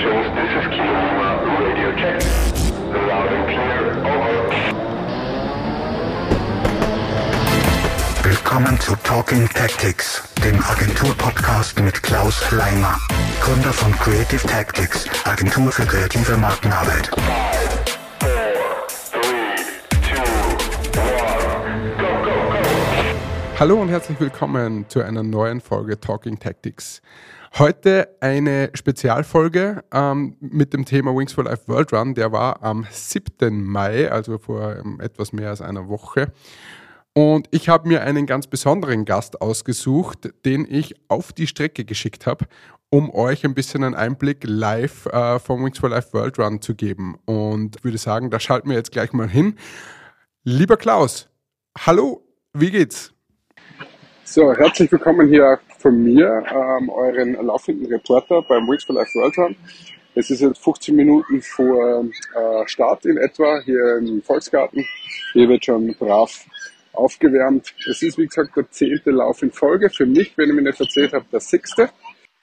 stations, this is Kilo Lima, radio check. Loud and clear, over. Willkommen zu Talking Tactics, dem Agentur-Podcast mit Klaus Leimer, Gründer von Creative Tactics, Agentur für kreative Markenarbeit. Hallo und herzlich willkommen zu einer neuen Folge Talking Tactics. Heute eine Spezialfolge ähm, mit dem Thema Wings for Life World Run. Der war am 7. Mai, also vor ähm, etwas mehr als einer Woche. Und ich habe mir einen ganz besonderen Gast ausgesucht, den ich auf die Strecke geschickt habe, um euch ein bisschen einen Einblick live äh, vom Wings for Life World Run zu geben. Und würde sagen, da schalten wir jetzt gleich mal hin. Lieber Klaus, hallo, wie geht's? So, herzlich willkommen hier von mir, ähm, euren laufenden Reporter beim Wings for Life World Run. Es ist jetzt 15 Minuten vor äh, Start in etwa hier im Volksgarten. Hier wird schon brav aufgewärmt. Es ist wie gesagt der zehnte Lauf in Folge. Für mich, wenn ich mich nicht erzählt habe, der sechste.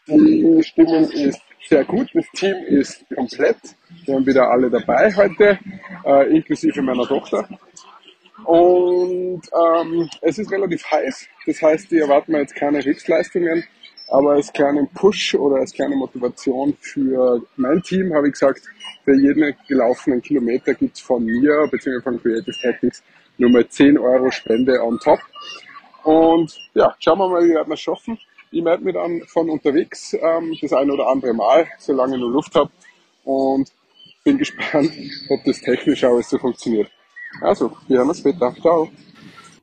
Die Stimmung ist sehr gut. Das Team ist komplett. Wir haben wieder alle dabei heute, äh, inklusive meiner Tochter. Und ähm, es ist relativ heiß, das heißt, die erwarten wir jetzt keine Höchstleistungen, aber als kleinen Push oder als kleine Motivation für mein Team habe ich gesagt, für jeden gelaufenen Kilometer gibt's von mir bzw. von Creative Tactics nur mal 10 Euro Spende on top. Und ja, schauen wir mal, wie wir es schaffen. Ich melde mich dann von unterwegs ähm, das ein oder andere Mal, solange ich nur Luft habe. Und bin gespannt, ob das technisch alles so funktioniert. Also, wir hören uns später. Ciao.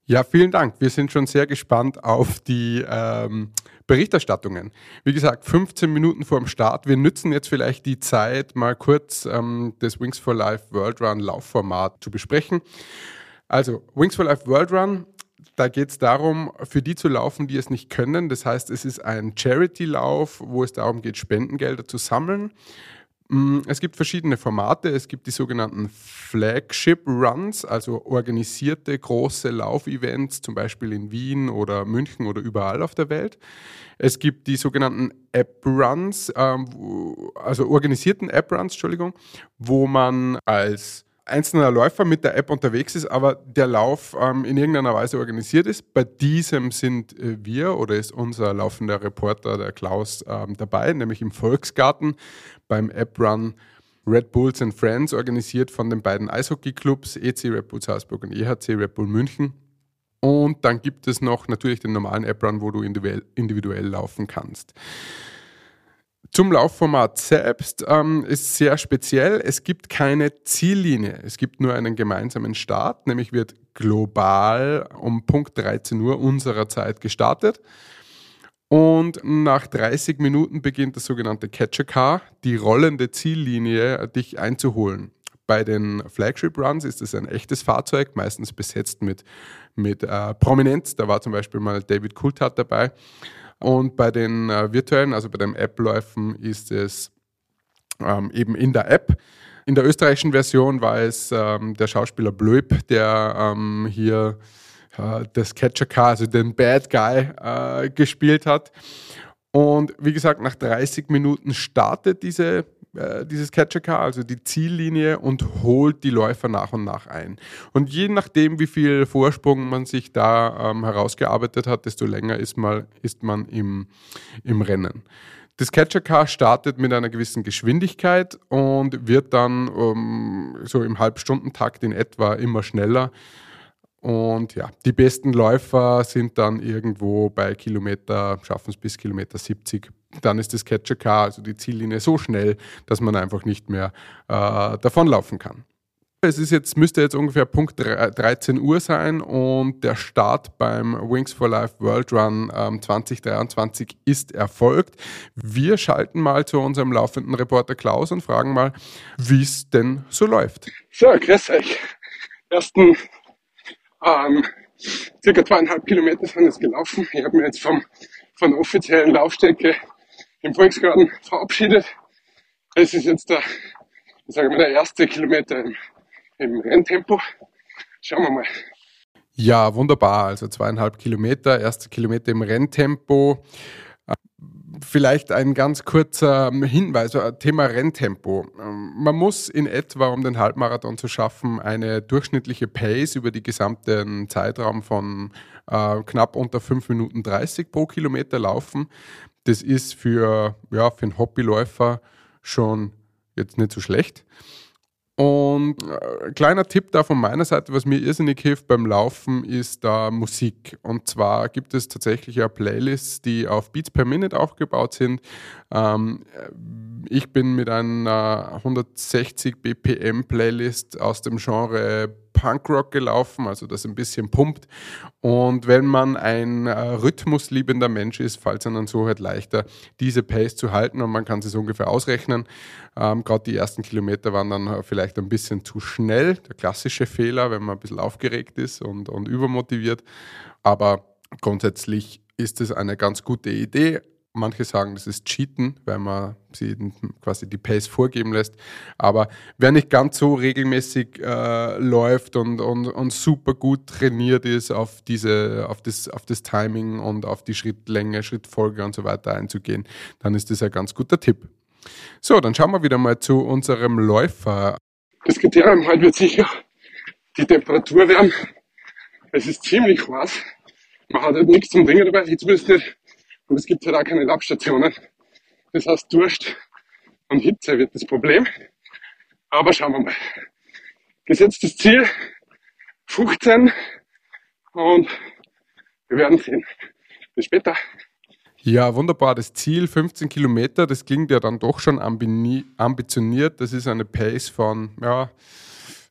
Ja, vielen Dank. Wir sind schon sehr gespannt auf die ähm, Berichterstattungen. Wie gesagt, 15 Minuten vor dem Start. Wir nützen jetzt vielleicht die Zeit, mal kurz ähm, das Wings for Life World Run Laufformat zu besprechen. Also, Wings for Life World Run, da geht es darum, für die zu laufen, die es nicht können. Das heißt, es ist ein Charity-Lauf, wo es darum geht, Spendengelder zu sammeln. Mm, es gibt verschiedene Formate. Es gibt die sogenannten Flagship Runs, also organisierte große Laufevents, zum Beispiel in Wien oder München oder überall auf der Welt. Es gibt die sogenannten App Runs, ähm, also organisierten App Runs, Entschuldigung, wo man als einzelner Läufer mit der App unterwegs ist, aber der Lauf ähm, in irgendeiner Weise organisiert ist. Bei diesem sind äh, wir oder ist unser laufender Reporter, der Klaus, ähm, dabei, nämlich im Volksgarten beim App Run Red Bulls and Friends, organisiert von den beiden Eishockey-Clubs EC Red Bull Salzburg und EHC Red Bull München. Und dann gibt es noch natürlich den normalen App Run, wo du individuell, individuell laufen kannst. Zum Laufformat selbst ähm, ist sehr speziell. Es gibt keine Ziellinie. Es gibt nur einen gemeinsamen Start, nämlich wird global um Punkt 13 Uhr unserer Zeit gestartet. Und nach 30 Minuten beginnt das sogenannte Catcher Car, die rollende Ziellinie, dich einzuholen. Bei den Flagship Runs ist es ein echtes Fahrzeug, meistens besetzt mit, mit äh, Prominenz. Da war zum Beispiel mal David Coulthard dabei. Und bei den äh, virtuellen, also bei den App-Läufen, ist es ähm, eben in der App. In der österreichischen Version war es ähm, der Schauspieler Blöb, der ähm, hier äh, das Catcher Car, also den Bad Guy, äh, gespielt hat. Und wie gesagt, nach 30 Minuten startet diese äh, dieses Catcher Car, also die Ziellinie, und holt die Läufer nach und nach ein. Und je nachdem, wie viel Vorsprung man sich da ähm, herausgearbeitet hat, desto länger ist, mal, ist man im, im Rennen. Das Catcher Car startet mit einer gewissen Geschwindigkeit und wird dann um, so im Halbstundentakt in etwa immer schneller. Und ja, die besten Läufer sind dann irgendwo bei Kilometer, schaffen es bis Kilometer 70 dann ist das Catcher Car, also die Ziellinie, so schnell, dass man einfach nicht mehr äh, davonlaufen kann. Es ist jetzt, müsste jetzt ungefähr Punkt 13 Uhr sein und der Start beim Wings for Life World Run ähm, 2023 ist erfolgt. Wir schalten mal zu unserem laufenden Reporter Klaus und fragen mal, wie es denn so läuft. So, grüß euch. Ersten ähm, circa zweieinhalb Kilometer sind jetzt gelaufen. Ich habe mir jetzt vom, von der offiziellen Laufstrecke im Volksgarten verabschiedet. Es ist jetzt der, sagen wir, der erste Kilometer im, im Renntempo. Schauen wir mal. Ja, wunderbar. Also zweieinhalb Kilometer, erste Kilometer im Renntempo. Vielleicht ein ganz kurzer Hinweis, äh, Thema Renntempo. Ähm, man muss in etwa, um den Halbmarathon zu schaffen, eine durchschnittliche Pace über den gesamten Zeitraum von äh, knapp unter 5 Minuten 30 pro Kilometer laufen. Das ist für, ja, für einen Hobbyläufer schon jetzt nicht so schlecht. Und äh, kleiner Tipp da von meiner Seite, was mir irrsinnig hilft beim Laufen, ist da Musik. Und zwar gibt es tatsächlich ja Playlists, die auf Beats per Minute aufgebaut sind. Ähm, ich bin mit einer 160 BPM Playlist aus dem Genre Punkrock gelaufen, also das ein bisschen pumpt. Und wenn man ein äh, rhythmusliebender Mensch ist, fällt es dann so halt leichter, diese Pace zu halten und man kann es ungefähr ausrechnen. Ähm, Gerade die ersten Kilometer waren dann vielleicht ein bisschen zu schnell, der klassische Fehler, wenn man ein bisschen aufgeregt ist und, und übermotiviert. Aber grundsätzlich ist es eine ganz gute Idee. Manche sagen, das ist Cheaten, weil man sie quasi die Pace vorgeben lässt. Aber wer nicht ganz so regelmäßig äh, läuft und, und, und super gut trainiert ist, auf, diese, auf, das, auf das Timing und auf die Schrittlänge, Schrittfolge und so weiter einzugehen, dann ist das ein ganz guter Tipp. So, dann schauen wir wieder mal zu unserem Läufer. Das Kriterium halt wird sicher die Temperatur werden. Es ist ziemlich heiß. Man hat halt nichts zum Trinken dabei, jetzt willst nicht und es gibt halt auch keine Labstationen. Das heißt, Durst und Hitze wird das Problem. Aber schauen wir mal. Gesetztes Ziel 15 und wir werden sehen. Bis später. Ja, wunderbar. Das Ziel 15 Kilometer, das klingt ja dann doch schon ambitioniert. Das ist eine Pace von, ja,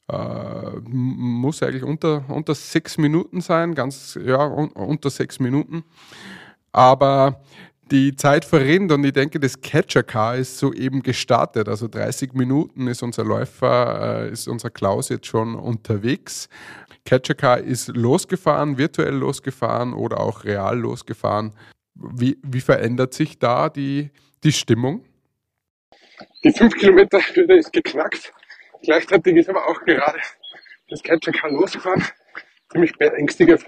äh, muss eigentlich unter, unter sechs Minuten sein, ganz, ja, un, unter sechs Minuten. Aber die Zeit verrinnt und ich denke, das Catcher Car ist soeben gestartet. Also 30 Minuten ist unser Läufer, äh, ist unser Klaus jetzt schon unterwegs. Catcher Car ist losgefahren, virtuell losgefahren oder auch real losgefahren. Wie, wie verändert sich da die, die Stimmung? Die 5 Kilometer Hürde ist geknackt. Gleichzeitig ist aber auch gerade das Catcher Car losgefahren. Ziemlich beängstigende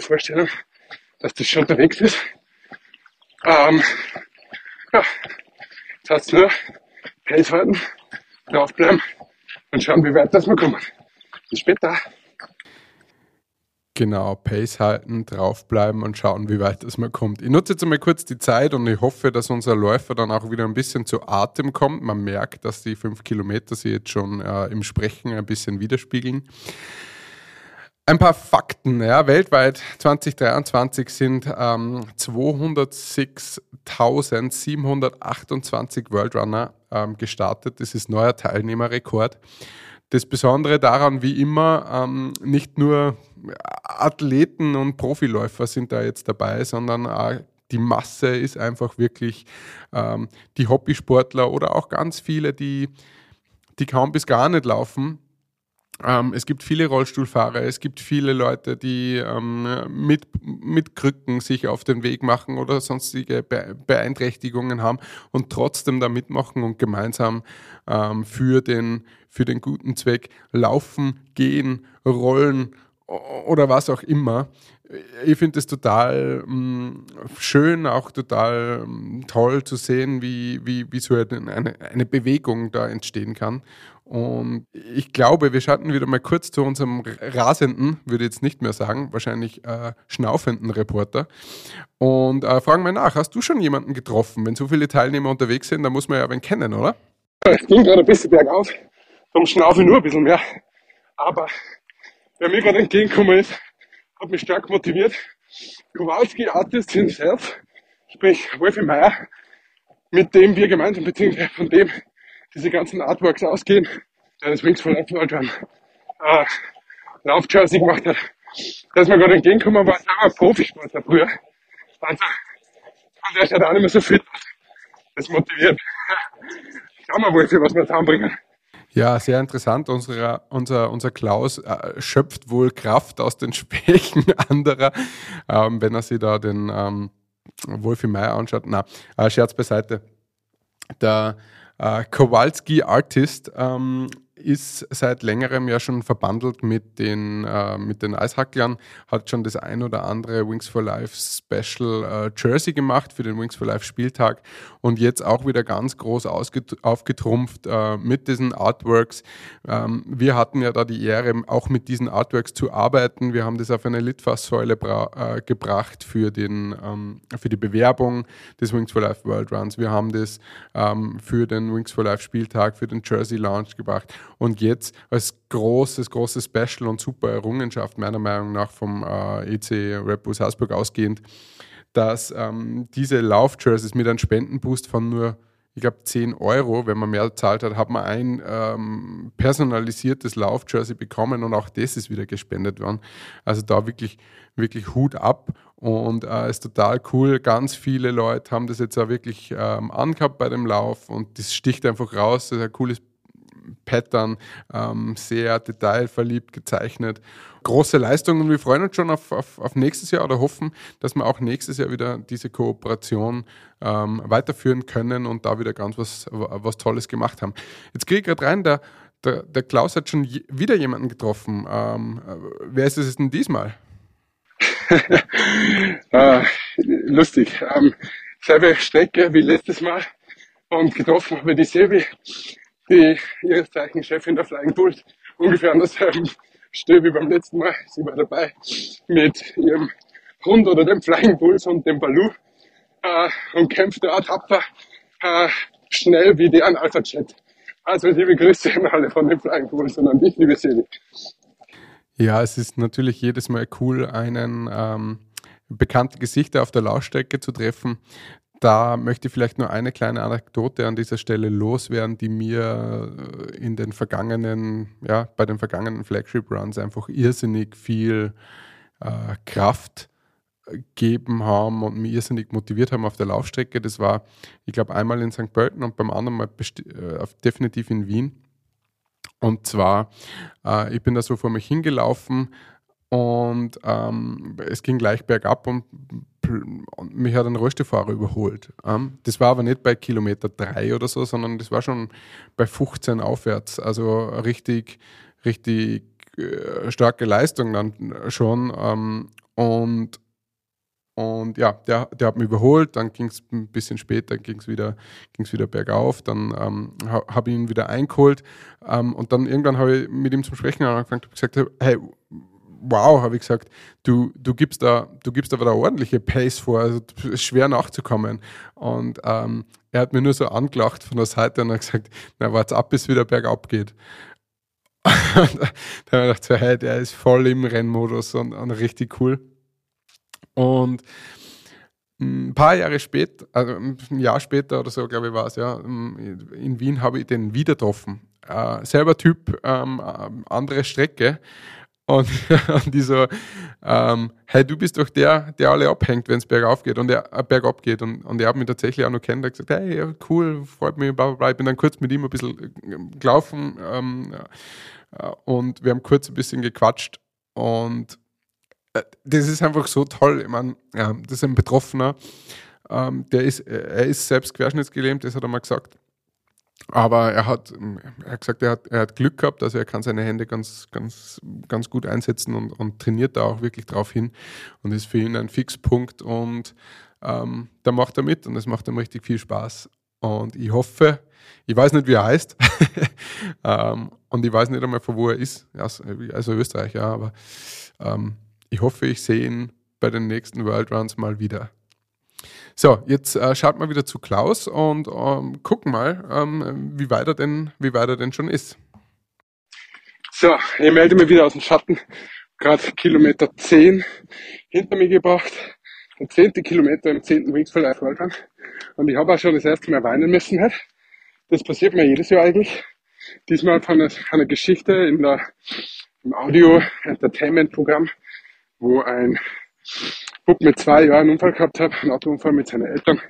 Vorstellung dass das schon unterwegs ist. Ähm, ja, jetzt heißt nur Pace halten, draufbleiben und schauen, wie weit das wir kommen. Bis später. Genau, Pace halten, draufbleiben und schauen, wie weit es mal kommt. Ich nutze jetzt einmal kurz die Zeit und ich hoffe, dass unser Läufer dann auch wieder ein bisschen zu Atem kommt. Man merkt, dass die fünf Kilometer sich jetzt schon äh, im Sprechen ein bisschen widerspiegeln. Ein paar Fakten. Ja. Weltweit 2023 sind ähm, 206.728 World Runner ähm, gestartet. Das ist neuer Teilnehmerrekord. Das Besondere daran, wie immer, ähm, nicht nur Athleten und Profiläufer sind da jetzt dabei, sondern äh, die Masse ist einfach wirklich ähm, die Hobbysportler oder auch ganz viele, die, die kaum bis gar nicht laufen ähm, es gibt viele Rollstuhlfahrer, es gibt viele Leute, die ähm, mit, mit Krücken sich auf den Weg machen oder sonstige Be Beeinträchtigungen haben und trotzdem da mitmachen und gemeinsam ähm, für, den, für den guten Zweck laufen, gehen, rollen oder was auch immer. Ich finde es total mh, mm, schön, auch total mh, mm, toll zu sehen, wie, wie, wie so eine, eine Bewegung da entstehen kann. Und ich glaube, wir schalten wieder mal kurz zu unserem rasenden, würde ich jetzt nicht mehr sagen, wahrscheinlich äh, schnaufenden Reporter und äh, fragen mal nach, hast du schon jemanden getroffen? Wenn so viele Teilnehmer unterwegs sind, dann muss man ja wen kennen, oder? Es ging gerade ein bisschen bergauf, darum schnaufe ich nur ein bisschen mehr. Aber wer mir gerade entgegengekommen ist, hat mich stark motiviert. Kowalski Artist himself, sprich Wolfi Meyer, mit dem wir gemeinsam, beziehungsweise von dem diese ganzen Artworks ausgehen, der das Wings for Life Ultran äh, Laufjersey gemacht hat. Da ist mir gerade entgegengekommen, war selber Profisportler früher. Also, und der schaut auch nicht mehr so fit Das motiviert. Schauen wir mal, was wir zusammenbringen. Ja, sehr interessant. Unsere, unser, unser Klaus äh, schöpft wohl Kraft aus den Spechen anderer, ähm, wenn er sich da den ähm, Wolfi Meier anschaut. Na, äh, Scherz beiseite. Der Kowalski Artist ähm, ist seit längerem ja schon verbandelt mit den, äh, mit den Eishacklern, hat schon das ein oder andere Wings for Life Special äh, Jersey gemacht für den Wings for Life Spieltag und jetzt auch wieder ganz groß aufgetrumpft äh, mit diesen Artworks. Ähm, wir hatten ja da die Ehre, auch mit diesen Artworks zu arbeiten. Wir haben das auf eine Litfaßsäule äh, gebracht für, den, ähm, für die Bewerbung des Wings for Life World Runs. Wir haben das ähm, für den Wings for Life Spieltag, für den Jersey Launch gebracht und jetzt als großes, großes Special und super Errungenschaft meiner Meinung nach vom äh, EC Red Bull Salzburg ausgehend, dass ähm, diese Lauf-Jerseys mit einem Spendenboost von nur ich glaube, 10 Euro, wenn man mehr zahlt hat, hat man ein ähm, personalisiertes Lauf-Jersey bekommen und auch das ist wieder gespendet worden. Also da wirklich, wirklich Hut ab und äh, ist total cool. Ganz viele Leute haben das jetzt auch wirklich ähm, angehabt bei dem Lauf und das sticht einfach raus. Das ist ein cooles Pattern, ähm, sehr detailverliebt gezeichnet. Große Leistung und wir freuen uns schon auf, auf, auf, nächstes Jahr oder hoffen, dass wir auch nächstes Jahr wieder diese Kooperation ähm, weiterführen können und da wieder ganz was, was Tolles gemacht haben. Jetzt gehe ich gerade rein, der, der, der, Klaus hat schon wieder jemanden getroffen. Ähm, wer ist es denn diesmal? ah, lustig. Ähm, selbe Strecke wie letztes Mal und getroffen habe die Silvi die ihres Zeichens Chefin der Flying Bulls ungefähr an derselben Stelle wie beim letzten Mal. Sie war dabei mit ihrem Hund oder dem Flying Bulls und dem Baloo äh, und kämpfte auch tapfer äh, schnell wie deren Alpha Jet. Also liebe Grüße an alle von den Flying Bulls und an dich, liebe Silvi. Ja, es ist natürlich jedes Mal cool, einen ähm, bekannte Gesichter auf der Laufstrecke zu treffen, da möchte ich vielleicht nur eine kleine Anekdote an dieser Stelle loswerden, die mir äh, in den vergangenen, ja, bei den vergangenen Flagship Runs einfach irrsinnig viel äh, Kraft äh, gegeben haben und mich irrsinnig motiviert haben auf der Laufstrecke. Das war, ich glaube, einmal in St. Pölten und beim anderen Mal äh, definitiv in Wien. Und zwar, äh, ich bin da so vor mich hingelaufen und ähm, es ging gleich bergab und und mich hat ein Rollstuhlfahrer überholt. Ähm, das war aber nicht bei Kilometer 3 oder so, sondern das war schon bei 15 aufwärts. Also richtig, richtig äh, starke Leistung dann schon. Ähm, und, und ja, der, der hat mich überholt, dann ging es ein bisschen später, ging es wieder, ging's wieder bergauf, dann ähm, habe ich ihn wieder eingeholt ähm, und dann irgendwann habe ich mit ihm zum Sprechen angefangen und gesagt, hey, wow, habe ich gesagt, du, du, gibst da, du gibst aber da ordentliche Pace vor, also schwer nachzukommen. Und ähm, er hat mir nur so angelacht von der Seite und hat gesagt, na, warte ab, bis wieder bergab geht. da habe ich gedacht, so, hey, der ist voll im Rennmodus und, und richtig cool. Und ein paar Jahre später, also ein Jahr später oder so, glaube ich, war es, ja, in Wien habe ich den wieder getroffen. Äh, selber Typ, ähm, andere Strecke. Und, und die so, ähm, hey, du bist doch der, der alle abhängt, wenn es bergauf geht und er äh, bergab geht. Und, und er hat mich tatsächlich auch noch kennt, gesagt, hey, cool, freut mich, bla, bla, bla. Ich bin dann kurz mit ihm ein bisschen äh, gelaufen ähm, äh, und wir haben kurz ein bisschen gequatscht und äh, das ist einfach so toll. Ich meine, ja, das ist ein Betroffener, ähm, der ist, er ist selbst querschnittsgelähmt, das hat er mal gesagt. Aber er hat, er hat gesagt, er hat, er hat Glück gehabt, also er kann seine Hände ganz, ganz, ganz gut einsetzen und, und trainiert da auch wirklich drauf hin und ist für ihn ein Fixpunkt und ähm, da macht er mit und es macht ihm richtig viel Spaß. Und ich hoffe, ich weiß nicht, wie er heißt ähm, und ich weiß nicht einmal, von wo er ist, also Österreich, ja, aber ähm, ich hoffe, ich sehe ihn bei den nächsten World Runs mal wieder. So, jetzt äh, schaut mal wieder zu Klaus und ähm, gucken mal, ähm, wie, weit er denn, wie weit er denn schon ist. So, ich melde mich wieder aus dem Schatten. Gerade Kilometer 10 hinter mir gebracht. Der zehnte Kilometer im zehnten Wings for Life Run. Und ich habe auch schon das erste Mal weinen müssen. Halt. Das passiert mir jedes Jahr eigentlich. Diesmal von einer, einer Geschichte in der, im Audio-Entertainment-Programm, wo ein Bub mit zwei Jahren einen Unfall gehabt hat, einen Autounfall mit seinen Eltern.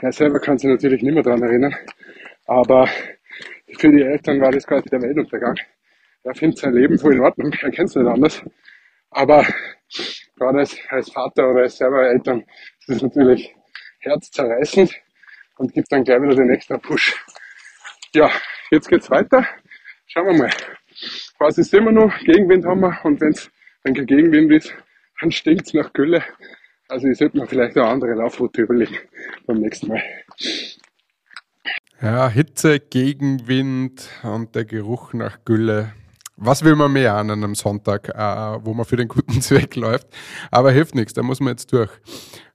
Er selber kann sich natürlich nicht mehr daran erinnern, aber für die Eltern war das quasi der Weltuntergang. Er findet sein Leben voll in Ordnung, er kennt es nicht anders. Aber gerade als, als Vater oder als selber Eltern ist es natürlich herzzerreißend und gibt dann gleich wieder den extra Push. Ja, jetzt geht's weiter. schauen wir mal. Quasi sind wir noch, Gegenwind haben wir und wenn es dann kein Gegenwind ist, dann stinkt's nach Gülle. Also ich sollte mir vielleicht eine andere Laufroute überlegen beim nächsten Mal. Ja, Hitze, Gegenwind und der Geruch nach Gülle. Was will man mehr an einem Sonntag, äh, wo man für den guten Zweck läuft? Aber hilft nichts, da muss man jetzt durch.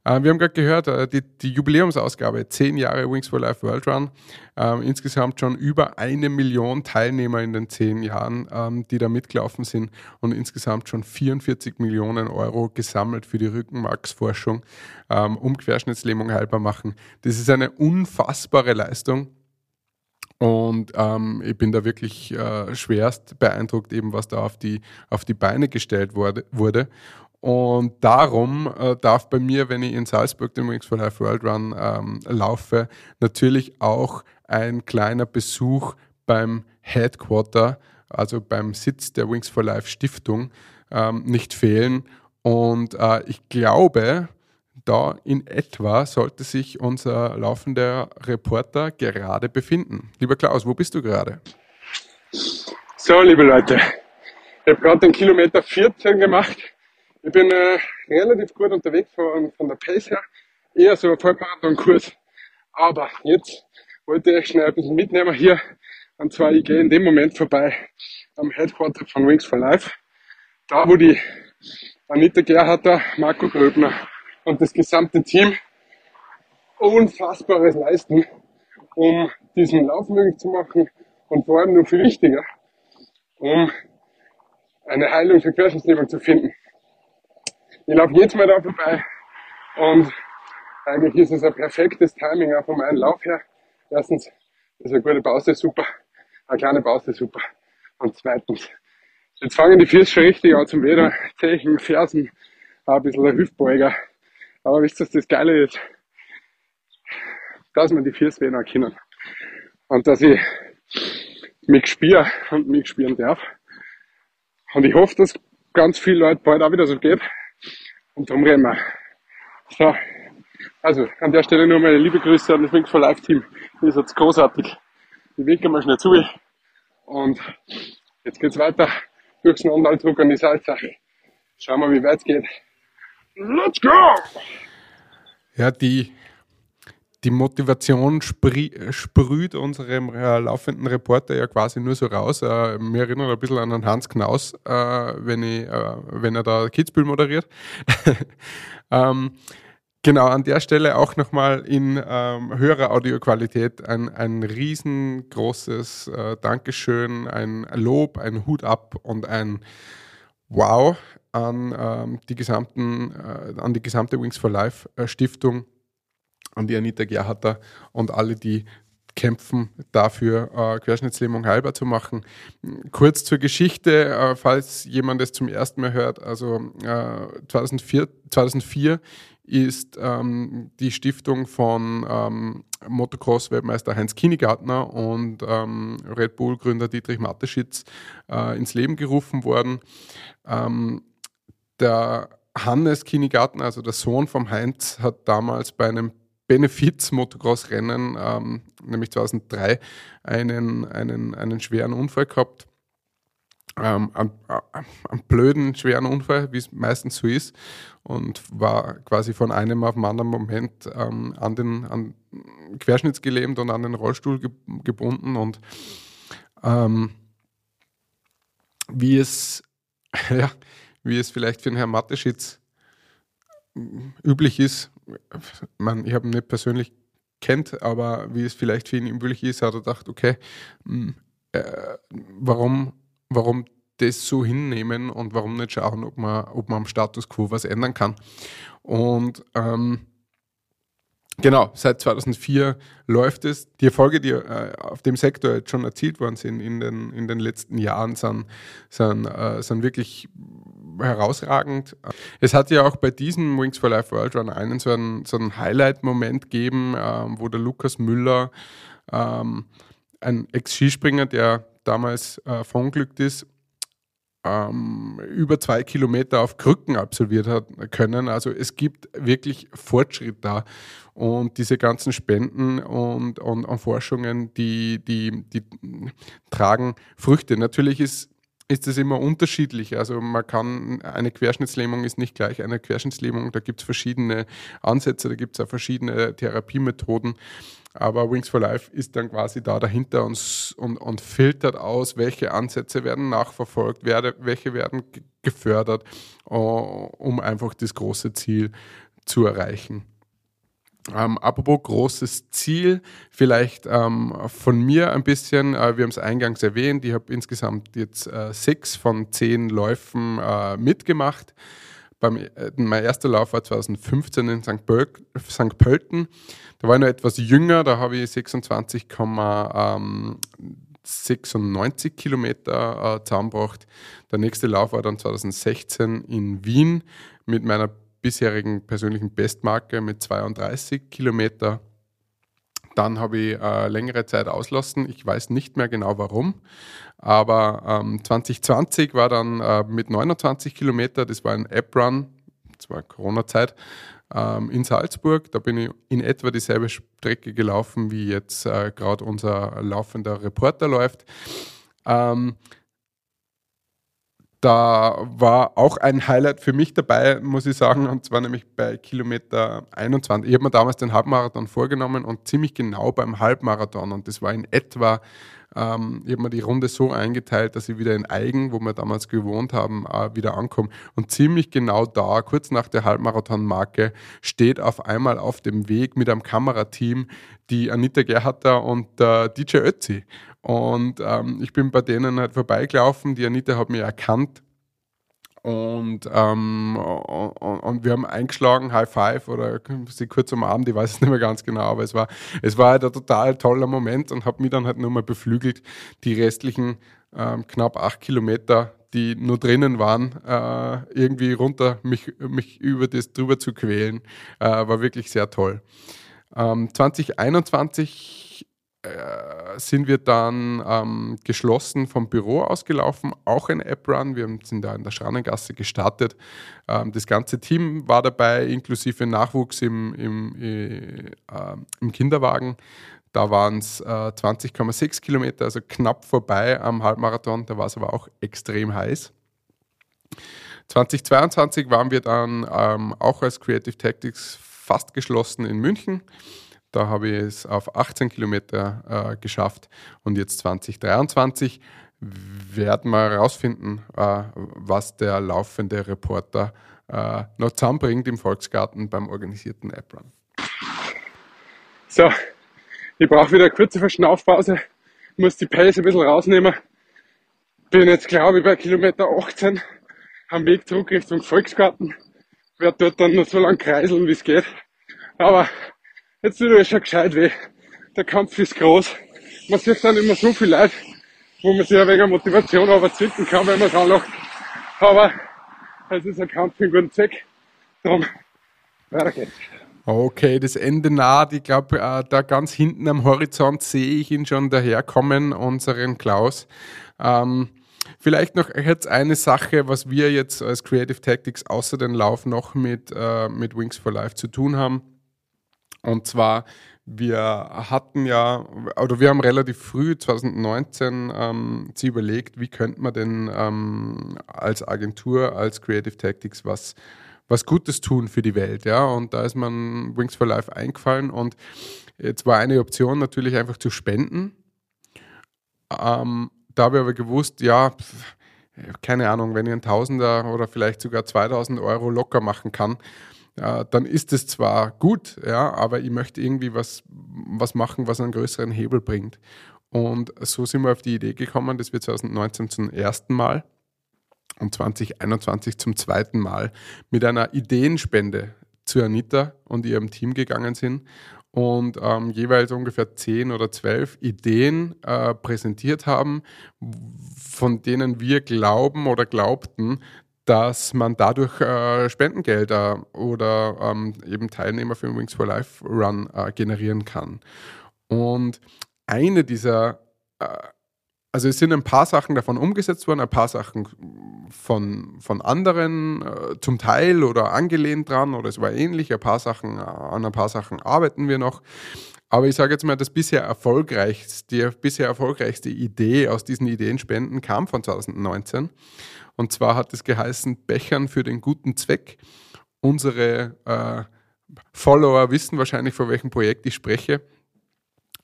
Äh, wir haben gerade gehört, äh, die, die, Jubiläumsausgabe, 10 Jahre Wings for Life World Run. Ähm, insgesamt schon über eine Million Teilnehmer in den 10 Jahren, ähm, die da mitgelaufen sind und insgesamt schon 44 Millionen Euro gesammelt für die Rückenmarksforschung, ähm, um Querschnittslähmung heilbar machen. Das ist eine unfassbare Leistung. Und ähm, ich bin da wirklich äh, schwerst beeindruckt, eben was da auf die, auf die Beine gestellt wurde. wurde. Und darum äh, darf bei mir, wenn ich in Salzburg den Wings for Life World Run ähm, laufe, natürlich auch ein kleiner Besuch beim Headquarter, also beim Sitz der Wings for Life Stiftung, ähm, nicht fehlen. Und äh, ich glaube, da in etwa sollte sich unser laufender Reporter gerade befinden. Lieber Klaus, wo bist du gerade? So, liebe Leute, ich habe gerade den Kilometer 14 gemacht ich bin äh, relativ gut unterwegs von, von der Pace her. Eher so ein Vollmarathon-Kurs. Aber jetzt wollte ich schnell ein bisschen mitnehmen hier. Und zwar, ich gehe in dem Moment vorbei am Headquarter von Wings for Life. Da, wo die Anita Gerharter, Marco Gröbner und das gesamte Team Unfassbares leisten, um diesen Lauf möglich zu machen und vor allem nur viel wichtiger, um eine Heilung für Querschnittslähmung zu finden. Ich laufe jetzt Mal da vorbei und eigentlich ist es ein perfektes Timing auch von meinem Lauf her. Erstens ist eine gute Pause super, eine kleine Pause super. Und zweitens, jetzt fangen die Füße schon richtig an zum Weder, Zechen, Fersen, ein bisschen der Hüftbeuger. Aber wisst ihr, was das Geile ist? Dass man die Füße weh erkennen. Und dass ich mich spüre und mich spüren darf. Und ich hoffe, dass ganz viele Leute bald auch wieder so geht. Und darum reden wir. So. Also, an der Stelle nur meine liebe Grüße an das Wink for Life Team. Ihr seid großartig. Ich winke mal schnell zu. Und jetzt geht's weiter. Durchs Nondaldruck an die Salza. Schauen wir, wie weit es geht. Let's go! Ja, die die Motivation sprüht unserem äh, laufenden Reporter ja quasi nur so raus. Äh, mir erinnert ein bisschen an den Hans Knaus, äh, wenn, ich, äh, wenn er da Kitzbühel moderiert. ähm, genau, an der Stelle auch nochmal in ähm, höherer Audioqualität ein, ein riesengroßes äh, Dankeschön, ein Lob, ein Hut ab und ein Wow an, ähm, die, gesamten, äh, an die gesamte Wings for Life Stiftung an die Anita Gerharter und alle, die kämpfen dafür, äh, Querschnittslähmung heilbar zu machen. Kurz zur Geschichte, äh, falls jemand es zum ersten Mal hört. Also äh, 2004, 2004 ist ähm, die Stiftung von ähm, Motocross-Weltmeister Heinz Kienigartner und ähm, Red Bull-Gründer Dietrich Mateschitz äh, ins Leben gerufen worden. Ähm, der Hannes Kienigartner, also der Sohn vom Heinz, hat damals bei einem Benefiz-Motocross-Rennen, ähm, nämlich 2003, einen, einen, einen schweren Unfall gehabt. Ähm, einen, einen blöden, schweren Unfall, wie es meistens so ist, und war quasi von einem auf den anderen Moment ähm, an den an querschnittsgelähmt und an den Rollstuhl ge gebunden. Und ähm, wie es, ja, wie es vielleicht für den Herrn Mateschitz üblich ist, man, ich habe ihn nicht persönlich kennt, aber wie es vielleicht für ihn üblich ist, hat er gedacht, okay, hm, äh, warum, warum das so hinnehmen und warum nicht schauen, ob man, ob man am Status quo was ändern kann. Und ähm, Genau, seit 2004 läuft es. Die Erfolge, die äh, auf dem Sektor jetzt schon erzielt worden sind in den, in den letzten Jahren, sind, sind, äh, sind wirklich herausragend. Es hat ja auch bei diesem Wings for Life World Run einen so einen, so einen Highlight-Moment gegeben, ähm, wo der Lukas Müller, ähm, ein Ex-Skispringer, der damals äh, verunglückt ist, ähm, über zwei Kilometer auf Krücken absolviert hat können. Also es gibt wirklich Fortschritt da. Und diese ganzen Spenden und, und, und Forschungen, die, die, die tragen Früchte. Natürlich ist ist es immer unterschiedlich. Also man kann, eine Querschnittslähmung ist nicht gleich eine Querschnittslähmung. Da gibt es verschiedene Ansätze, da gibt es auch verschiedene Therapiemethoden. Aber Wings for Life ist dann quasi da dahinter und, und, und filtert aus, welche Ansätze werden nachverfolgt, werde, welche werden gefördert, um einfach das große Ziel zu erreichen. Ähm, apropos großes Ziel, vielleicht ähm, von mir ein bisschen, äh, wir haben es eingangs erwähnt, ich habe insgesamt jetzt äh, sechs von zehn Läufen äh, mitgemacht. Beim, äh, mein erster Lauf war 2015 in St. St. Pölten. Da war ich noch etwas jünger, da habe ich 26,96 ähm, Kilometer äh, zusammengebracht. Der nächste Lauf war dann 2016 in Wien mit meiner bisherigen persönlichen Bestmarke mit 32 Kilometer. Dann habe ich äh, längere Zeit auslassen. Ich weiß nicht mehr genau warum. Aber ähm, 2020 war dann äh, mit 29 Kilometer, das war ein App-Run, das war Corona-Zeit, ähm, in Salzburg. Da bin ich in etwa dieselbe Strecke gelaufen, wie jetzt äh, gerade unser laufender Reporter läuft. Ähm, da war auch ein Highlight für mich dabei, muss ich sagen, und zwar nämlich bei Kilometer 21. Ich habe mir damals den Halbmarathon vorgenommen und ziemlich genau beim Halbmarathon. Und das war in etwa, ähm, ich habe mir die Runde so eingeteilt, dass ich wieder in Eigen, wo wir damals gewohnt haben, äh, wieder ankomme. Und ziemlich genau da, kurz nach der Halbmarathon-Marke, steht auf einmal auf dem Weg mit einem Kamerateam die Anita Gerharter und der DJ Ötzi. Und ähm, ich bin bei denen halt vorbeigelaufen. Die Anita hat mich erkannt. Und, ähm, und, und, wir haben eingeschlagen, High Five oder sie kurz am Abend, ich weiß es nicht mehr ganz genau, aber es war, es war halt ein total toller Moment und habe mich dann halt nur mal beflügelt, die restlichen ähm, knapp acht Kilometer, die nur drinnen waren, äh, irgendwie runter mich, mich über das drüber zu quälen, äh, war wirklich sehr toll. Ähm, 2021 äh, sind wir dann ähm, geschlossen vom Büro ausgelaufen, auch ein App-Run. Wir sind da in der Schrannengasse gestartet. Ähm, das ganze Team war dabei, inklusive Nachwuchs im, im, äh, im Kinderwagen. Da waren es äh, 20,6 Kilometer, also knapp vorbei am Halbmarathon. Da war es aber auch extrem heiß. 2022 waren wir dann ähm, auch als Creative Tactics fast geschlossen in München. Da habe ich es auf 18 Kilometer äh, geschafft und jetzt 2023 werden wir herausfinden, äh, was der laufende Reporter äh, noch zusammenbringt im Volksgarten beim organisierten App-Run. So, ich brauche wieder eine kurze Verschnaufpause, muss die Pace ein bisschen rausnehmen. Bin jetzt, glaube ich, bei Kilometer 18 am Weg zurück Richtung Volksgarten. Werde dort dann nur so lange kreiseln, wie es geht. Aber Jetzt tut es schon gescheit weh. Der Kampf ist groß. Man sieht dann immer so viel Leid, wo man sich ein wenig Motivation überzwicken kann, wenn man es anlacht. Aber es ist ein Kampf für guten Zweck. Darum, weiter geht's. Okay, das Ende naht. Ich glaube, äh, da ganz hinten am Horizont sehe ich ihn schon daherkommen, unseren Klaus. Ähm, vielleicht noch jetzt eine Sache, was wir jetzt als Creative Tactics außer den Lauf noch mit, äh, mit Wings for Life zu tun haben. Und zwar, wir hatten ja, oder wir haben relativ früh, 2019, ähm, sie überlegt, wie könnte man denn ähm, als Agentur, als Creative Tactics was, was Gutes tun für die Welt. Ja? Und da ist man Wings for Life eingefallen und jetzt war eine Option natürlich einfach zu spenden. Ähm, da habe ich aber gewusst, ja, keine Ahnung, wenn ich ein Tausender oder vielleicht sogar 2000 Euro locker machen kann, ja, dann ist es zwar gut, ja, aber ich möchte irgendwie was, was machen, was einen größeren Hebel bringt. Und so sind wir auf die Idee gekommen, dass wir 2019 zum ersten Mal und 2021 zum zweiten Mal mit einer Ideenspende zu Anita und ihrem Team gegangen sind und ähm, jeweils ungefähr zehn oder zwölf Ideen äh, präsentiert haben, von denen wir glauben oder glaubten, dass man dadurch äh, Spendengelder oder ähm, eben Teilnehmer für den Wings for Life Run äh, generieren kann. Und eine dieser, äh, also es sind ein paar Sachen davon umgesetzt worden, ein paar Sachen von, von anderen äh, zum Teil oder angelehnt dran oder es war ähnlich, ein paar Sachen, an ein paar Sachen arbeiten wir noch. Aber ich sage jetzt mal, das bisher erfolgreichste, die bisher erfolgreichste Idee aus diesen Ideenspenden kam von 2019. Und zwar hat es geheißen, Bechern für den guten Zweck. Unsere äh, Follower wissen wahrscheinlich, von welchem Projekt ich spreche.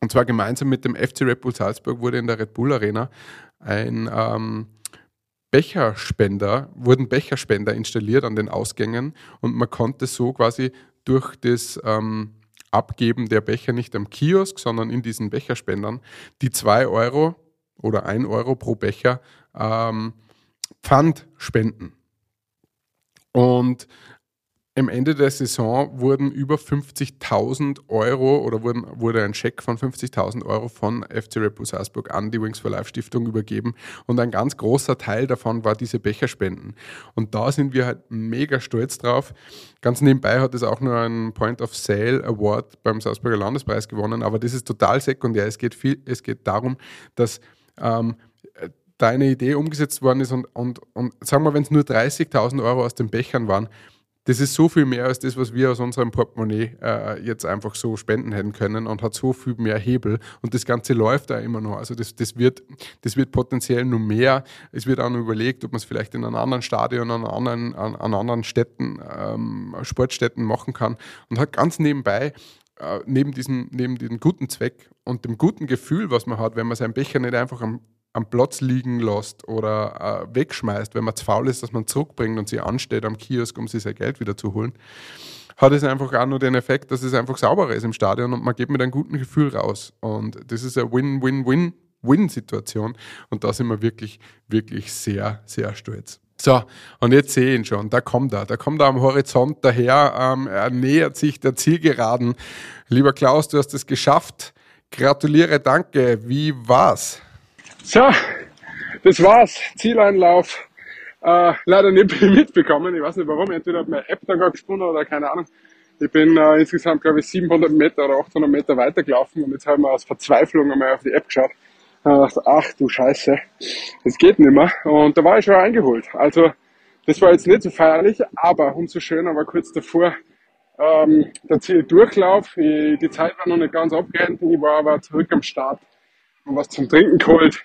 Und zwar gemeinsam mit dem FC Red Bull Salzburg wurde in der Red Bull Arena ein ähm, Becherspender, wurden Becherspender installiert an den Ausgängen und man konnte so quasi durch das ähm, Abgeben der Becher nicht am Kiosk, sondern in diesen Becherspendern die 2 Euro oder 1 Euro pro Becher ähm, Pfand spenden. Und am Ende der Saison wurden über 50.000 Euro oder wurden, wurde ein Scheck von 50.000 Euro von FC Red Bull Salzburg an die Wings for Life Stiftung übergeben und ein ganz großer Teil davon war diese Becherspenden. Und da sind wir halt mega stolz drauf. Ganz nebenbei hat es auch nur einen Point of Sale Award beim Salzburger Landespreis gewonnen, aber das ist total sekundär. Es geht, viel, es geht darum, dass ähm, da eine Idee umgesetzt worden ist und, und, und sagen wir, wenn es nur 30.000 Euro aus den Bechern waren, das ist so viel mehr als das, was wir aus unserem Portemonnaie äh, jetzt einfach so spenden hätten können und hat so viel mehr Hebel und das Ganze läuft da immer noch. Also das, das, wird, das wird potenziell nur mehr. Es wird auch noch überlegt, ob man es vielleicht in einem anderen Stadion, an anderen, an, an anderen Städten, ähm, Sportstätten machen kann und hat ganz nebenbei äh, neben, diesem, neben diesem guten Zweck und dem guten Gefühl, was man hat, wenn man seinen Becher nicht einfach am am Platz liegen lässt oder äh, wegschmeißt, wenn man zu faul ist, dass man zurückbringt und sie ansteht am Kiosk, um sich sein Geld wieder zu holen, hat es einfach auch nur den Effekt, dass es einfach sauberer ist im Stadion und man geht mit einem guten Gefühl raus. Und das ist eine Win-Win-Win-Win-Situation und da sind wir wirklich, wirklich sehr, sehr stolz. So, und jetzt sehe ich ihn schon, da kommt er, da kommt er am Horizont daher, ähm, er nähert sich der Zielgeraden. Lieber Klaus, du hast es geschafft. Gratuliere, danke. Wie war's? So, das war's. Zieleinlauf. Äh, leider nicht mitbekommen. Ich weiß nicht warum. Entweder hat meine App da gar gesponnen oder keine Ahnung. Ich bin äh, insgesamt, glaube ich, 700 Meter oder 800 Meter weitergelaufen und jetzt habe ich mal aus Verzweiflung einmal auf die App geschaut. Und dachte, ach du Scheiße, das geht nicht mehr. Und da war ich schon eingeholt. Also, das war jetzt nicht so feierlich, aber umso schöner war kurz davor ähm, der Zieldurchlauf. Die Zeit war noch nicht ganz abgerennt. Ich war aber zurück am Start und was zum Trinken geholt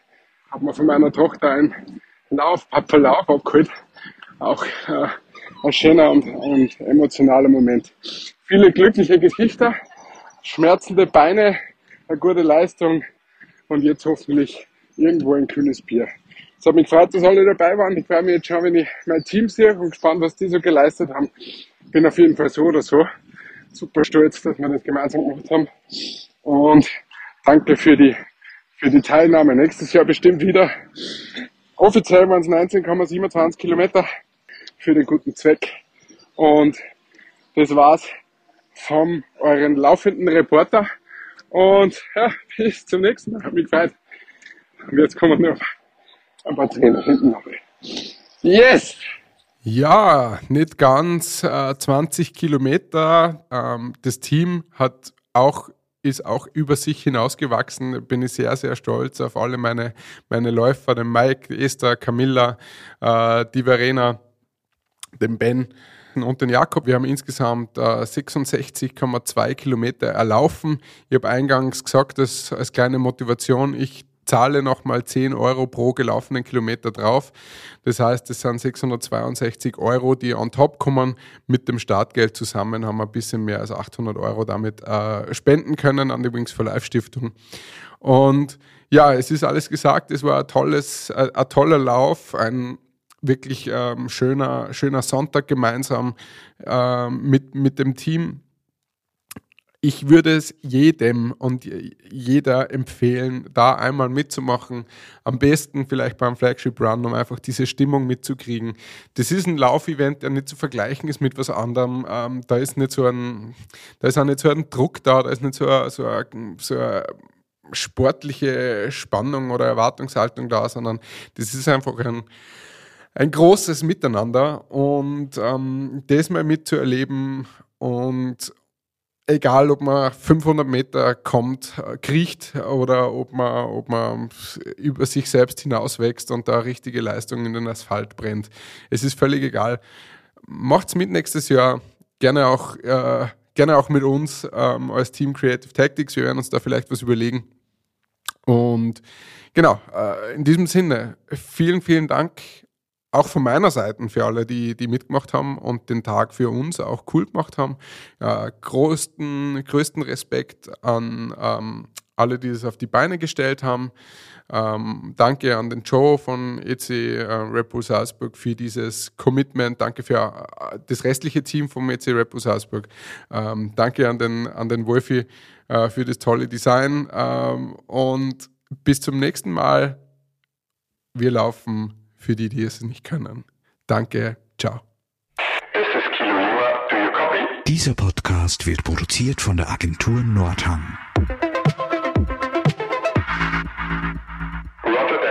habe mir von meiner Tochter einen Lauf, Lauf abgeholt. Auch äh, ein schöner und, und emotionaler Moment. Viele glückliche Gesichter, schmerzende Beine, eine gute Leistung und jetzt hoffentlich irgendwo ein kühles Bier. Es hat mich gefreut, dass alle dabei waren. Ich freue mich jetzt schon, wenn ich mein Team sehe und gespannt, was die so geleistet haben. Bin auf jeden Fall so oder so super stolz, dass wir das gemeinsam gemacht haben. Und danke für die für die Teilnahme. Nächstes Jahr bestimmt wieder. Offiziell waren es 19,27 Kilometer für den guten Zweck. Und das war's vom euren laufenden Reporter. Und ja, bis zum nächsten Mal. Hat mich gefreut. Und jetzt kommen noch ein paar Trainer hinten noch. Yes! Ja, nicht ganz äh, 20 Kilometer. Ähm, das Team hat auch ist auch über sich hinausgewachsen. Bin ich sehr, sehr stolz auf alle meine, meine Läufer, den Mike, Esther, Camilla, äh, die Verena, den Ben und den Jakob. Wir haben insgesamt äh, 66,2 Kilometer erlaufen. Ich habe eingangs gesagt, dass als kleine Motivation, ich zahle nochmal 10 Euro pro gelaufenen Kilometer drauf. Das heißt, es sind 662 Euro, die on top kommen. Mit dem Startgeld zusammen haben wir ein bisschen mehr als 800 Euro damit äh, spenden können an die Wings for Life Stiftung. Und ja, es ist alles gesagt. Es war ein, tolles, äh, ein toller Lauf, ein wirklich ähm, schöner, schöner Sonntag gemeinsam äh, mit, mit dem Team ich würde es jedem und jeder empfehlen, da einmal mitzumachen. Am besten vielleicht beim Flagship Run, um einfach diese Stimmung mitzukriegen. Das ist ein Laufevent, der nicht zu vergleichen ist mit was anderem. Ähm, da ist nicht so ein, da ist auch nicht so ein Druck da, da ist nicht so, ein, so, ein, so eine sportliche Spannung oder Erwartungshaltung da, sondern das ist einfach ein, ein großes Miteinander und ähm, das mal mitzuerleben und egal ob man 500 Meter kommt, kriecht oder ob man, ob man über sich selbst hinauswächst und da richtige Leistung in den Asphalt brennt. Es ist völlig egal. Macht's mit nächstes Jahr. Gerne auch, äh, gerne auch mit uns ähm, als Team Creative Tactics. Wir werden uns da vielleicht was überlegen. Und genau, äh, in diesem Sinne, vielen, vielen Dank auch von meiner Seite für alle, die, die mitgemacht haben und den Tag für uns auch cool gemacht haben. Äh, größten, größten Respekt an ähm, alle, die es auf die Beine gestellt haben. Ähm, danke an den Joe von EC äh, Bull Salzburg für dieses Commitment. Danke für äh, das restliche Team vom EC Bull Salzburg. Ähm, danke an den, an den Wolfi äh, für das tolle Design. Ähm, und bis zum nächsten Mal. Wir laufen für die, die es nicht können. Danke, ciao. Dieser Podcast wird produziert von der Agentur Nordhang. Roger